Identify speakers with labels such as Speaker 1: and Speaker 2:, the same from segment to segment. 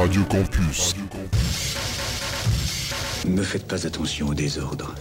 Speaker 1: Radio Campus.
Speaker 2: Ne faites pas attention au désordre.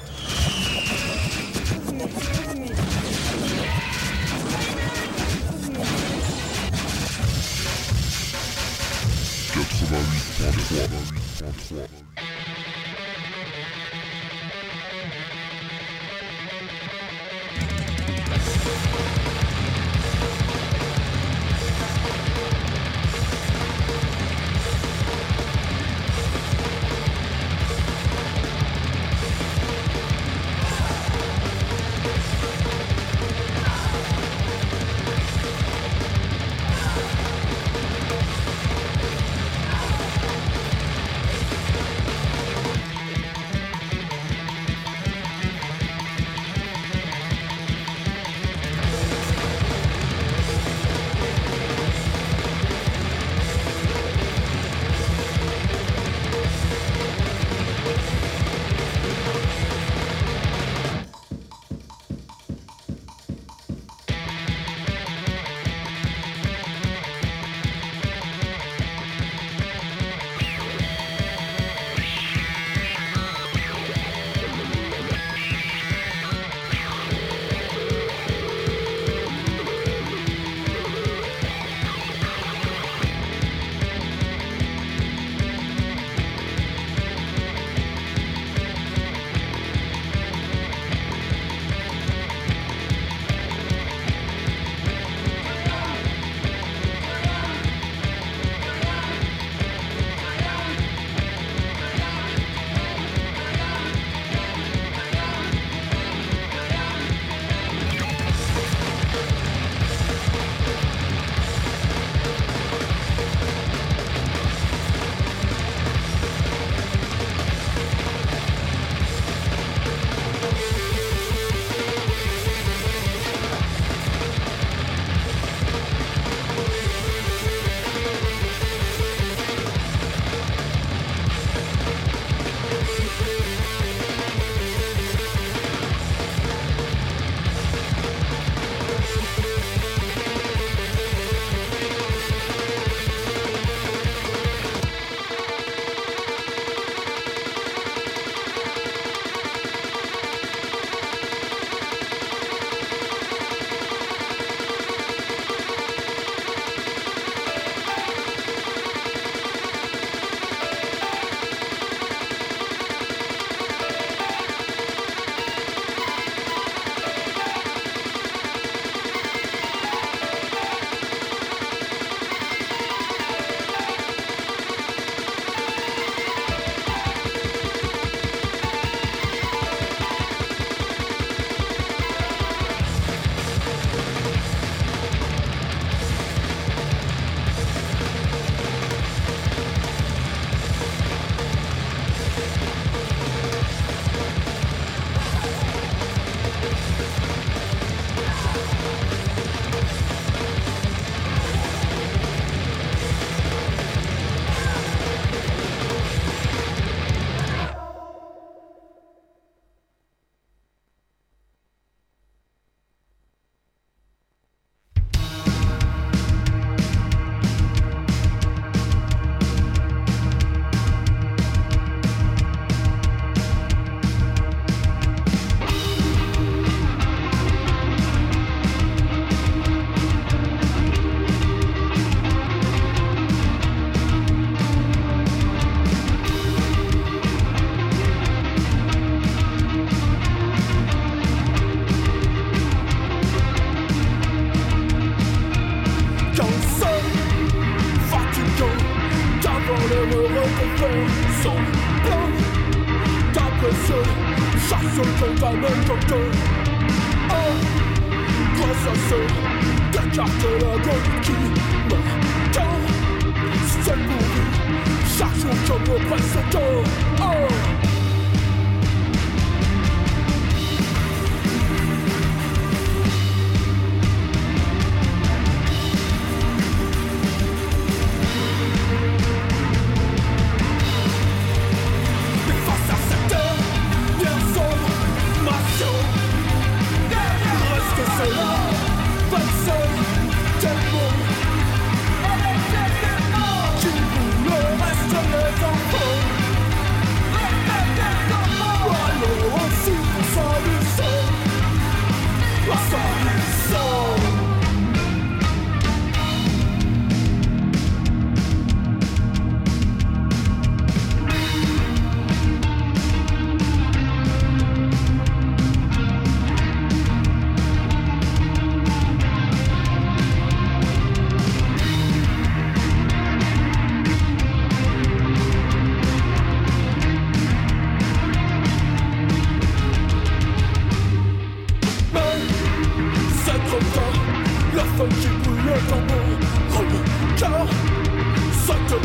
Speaker 2: Ça te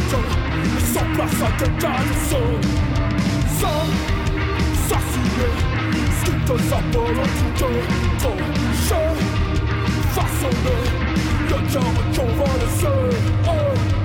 Speaker 2: sans pas ça Sans ce qui te s'appelle tout de ton jeu Façonner, le cœur qu'on va laisser oh.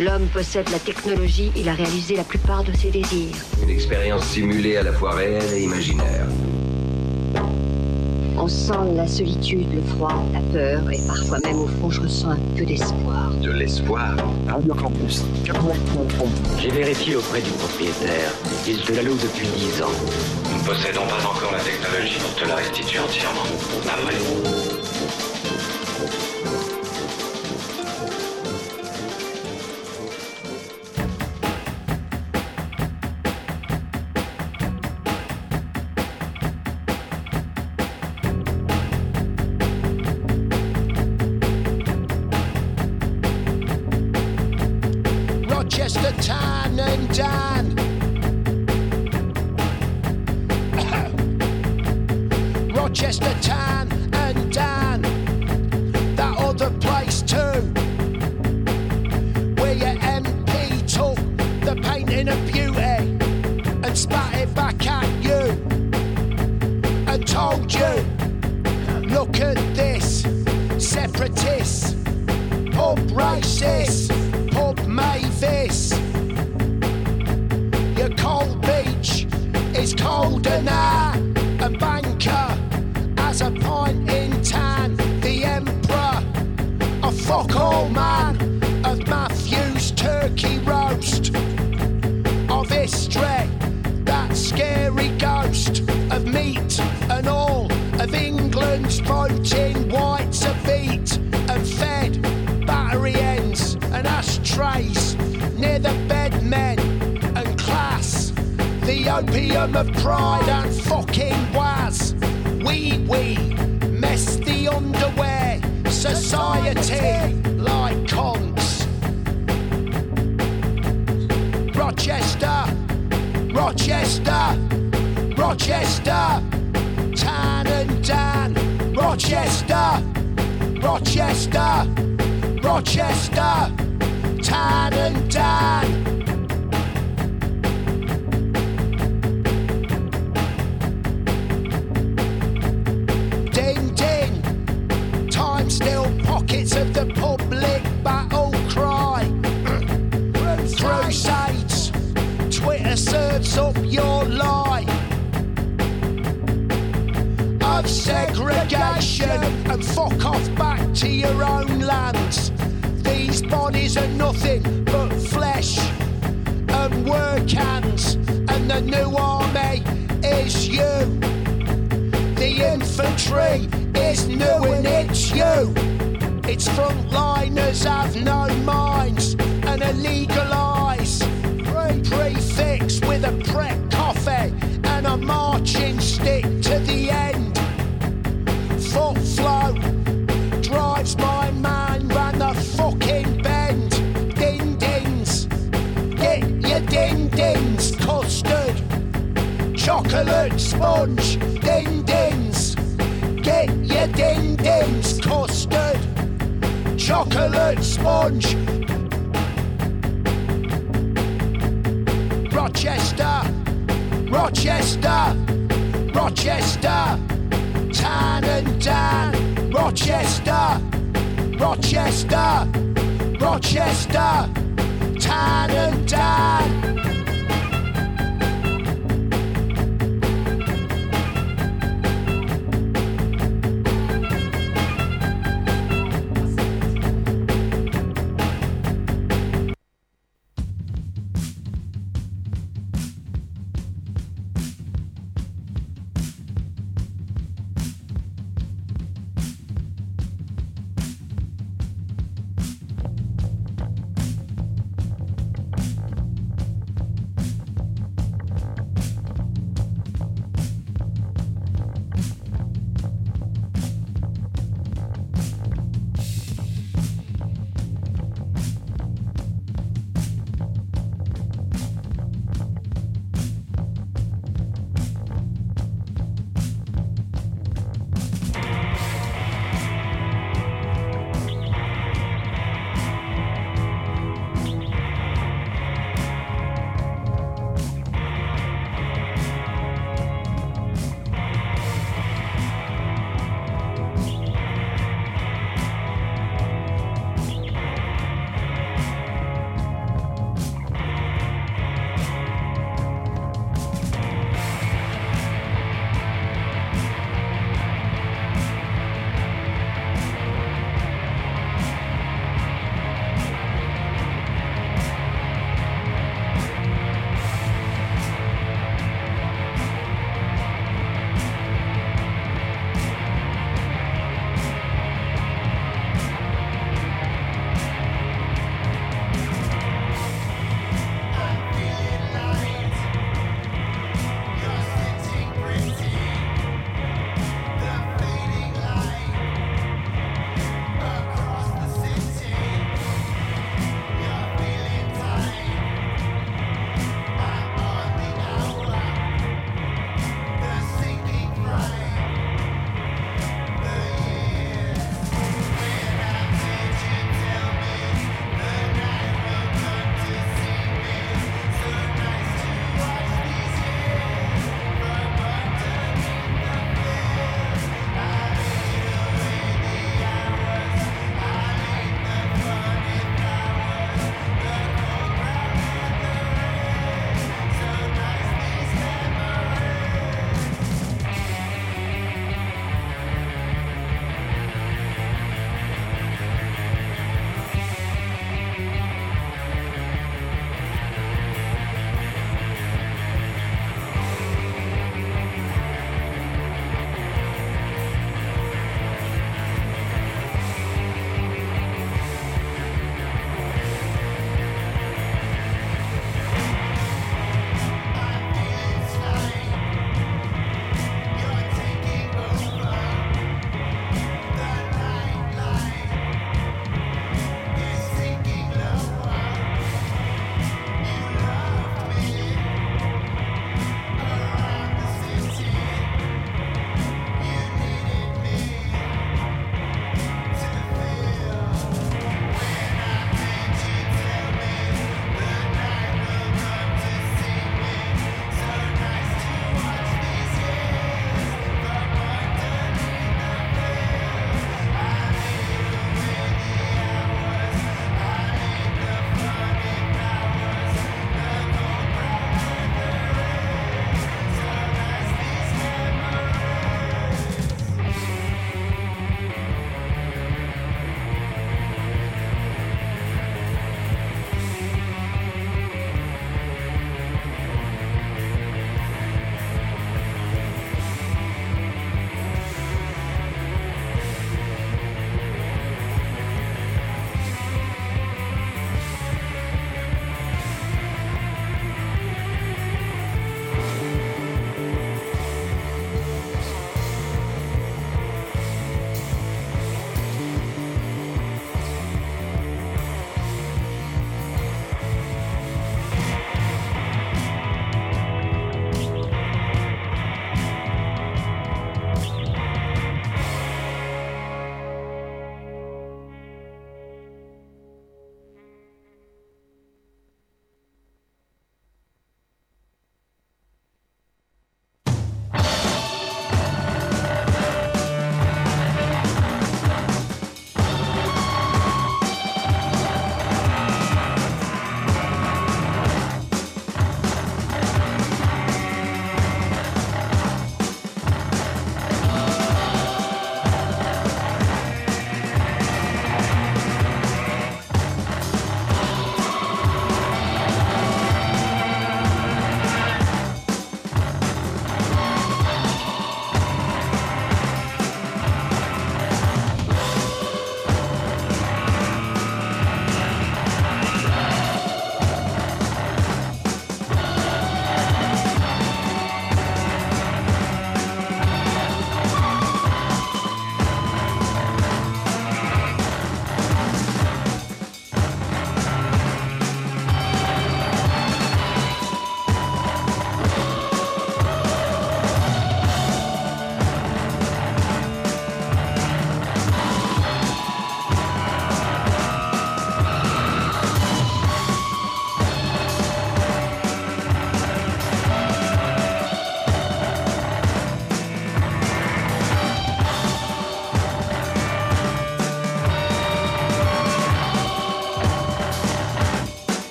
Speaker 3: L'homme possède la technologie, il a réalisé la plupart de ses désirs.
Speaker 4: Une expérience simulée à la fois réelle et imaginaire.
Speaker 3: On sent la solitude, le froid, la peur, et parfois même au fond, je ressens un peu d'espoir.
Speaker 4: De l'espoir
Speaker 5: Radio Campus.
Speaker 2: J'ai vérifié auprès du propriétaire. Il te la loue depuis 10 ans.
Speaker 6: Nous ne possédons pas encore la technologie pour te la restituer entièrement. Après.
Speaker 7: Is you. The infantry is new and it's you. Its frontliners have no minds and illegal eyes. Prefix with a prep coffee and a marching stick to the end. Foot flow chocolate sponge, ding dings. Get your ding dings, custard, chocolate sponge. Rochester, Rochester, Rochester, Tan and Dan, Rochester, Rochester, Rochester, Tan and Dan.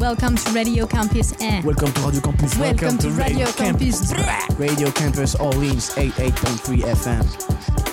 Speaker 8: Welcome to Radio Campus and
Speaker 9: Welcome to Radio Campus.
Speaker 8: welcome, to, Radio, Campus.
Speaker 9: Radio Campus Orleans 88.3 FM.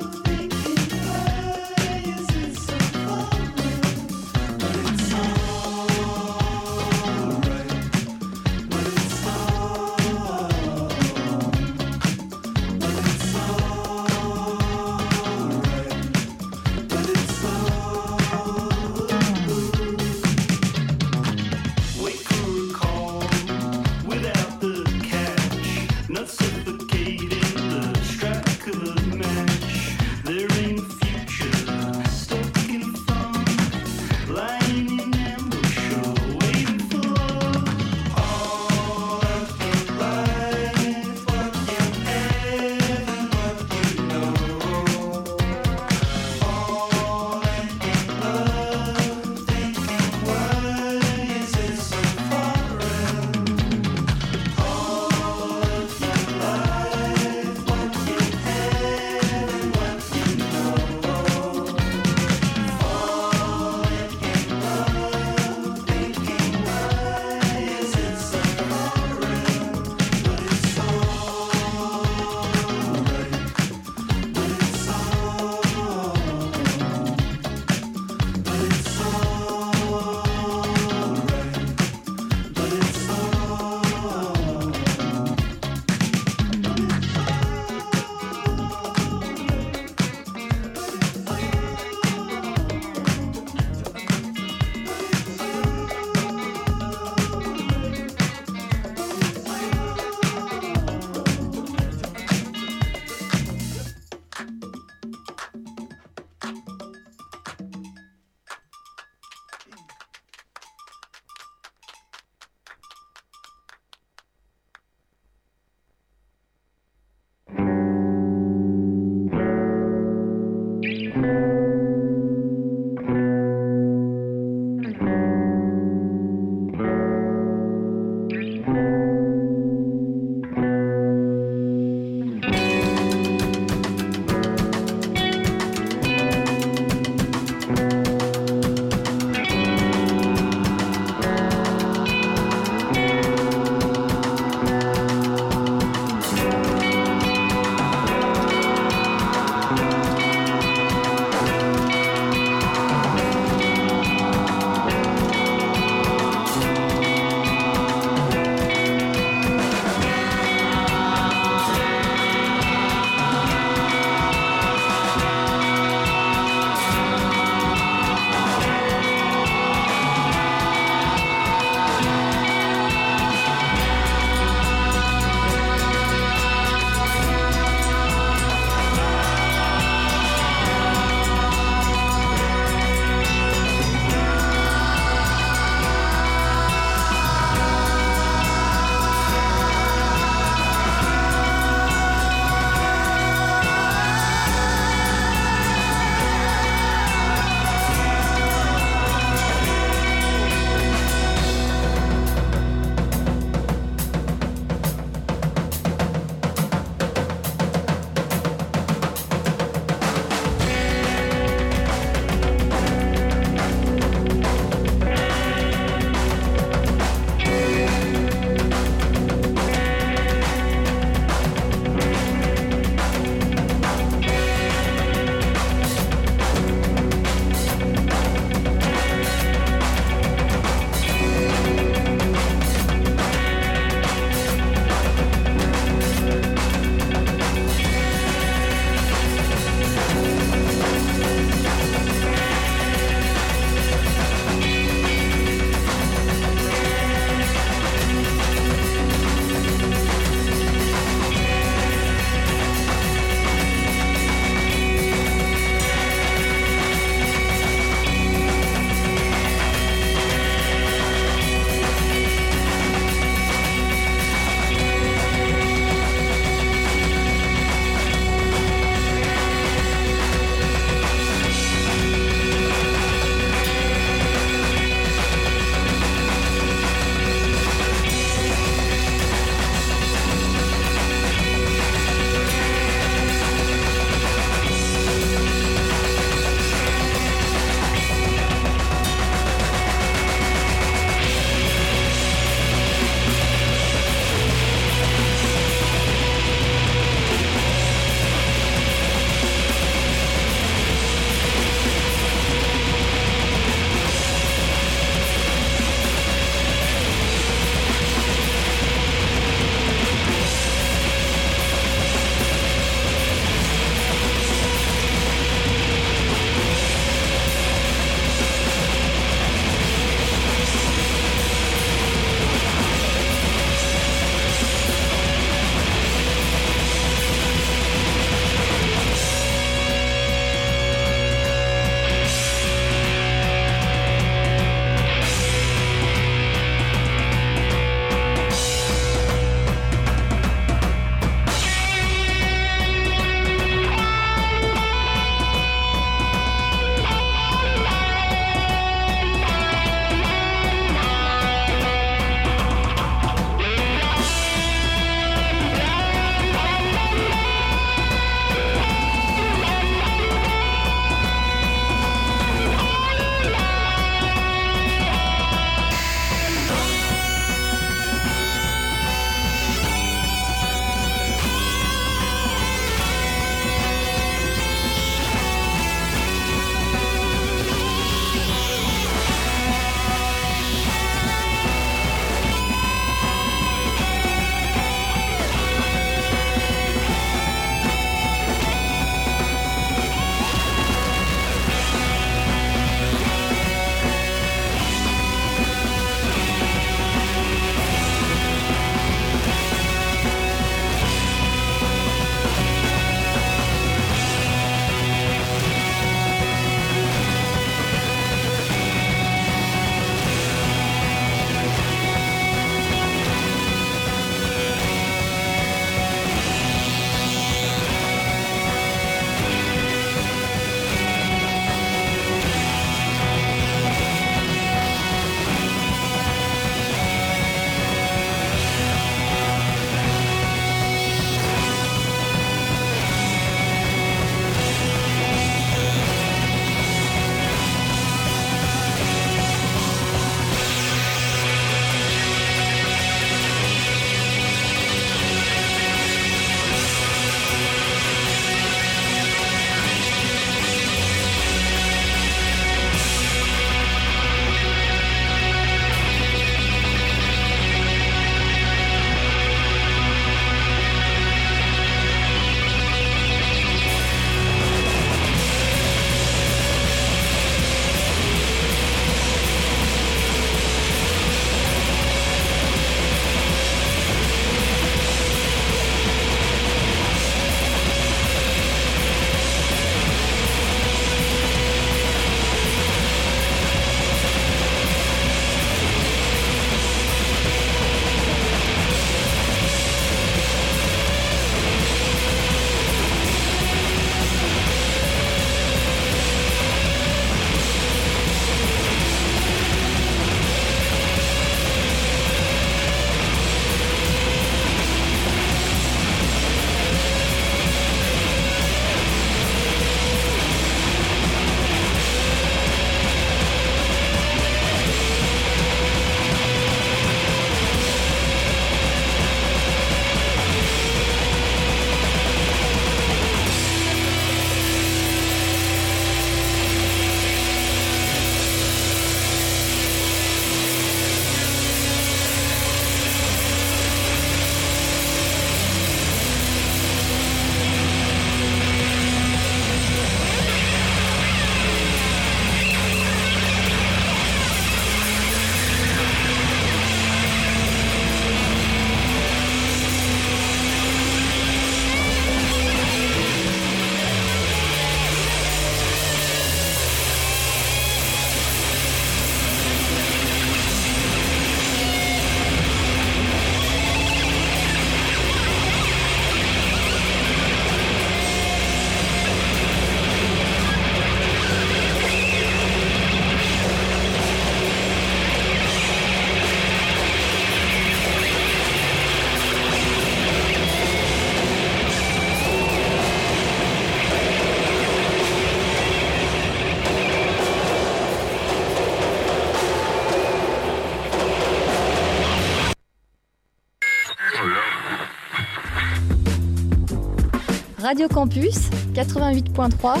Speaker 10: Radio Campus 88.3.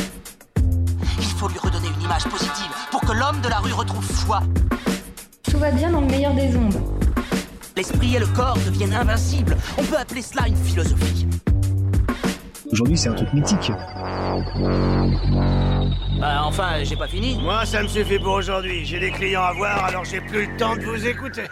Speaker 11: Il faut lui redonner une image positive pour que l'homme de la rue retrouve foi.
Speaker 10: Tout va bien dans le meilleur des ondes.
Speaker 11: L'esprit et le corps deviennent invincibles. On peut appeler cela une philosophie.
Speaker 5: Aujourd'hui, c'est un truc mythique.
Speaker 11: Bah, enfin, j'ai pas fini.
Speaker 12: Moi, ça me suffit pour aujourd'hui. J'ai des clients à voir, alors j'ai plus le temps de vous écouter.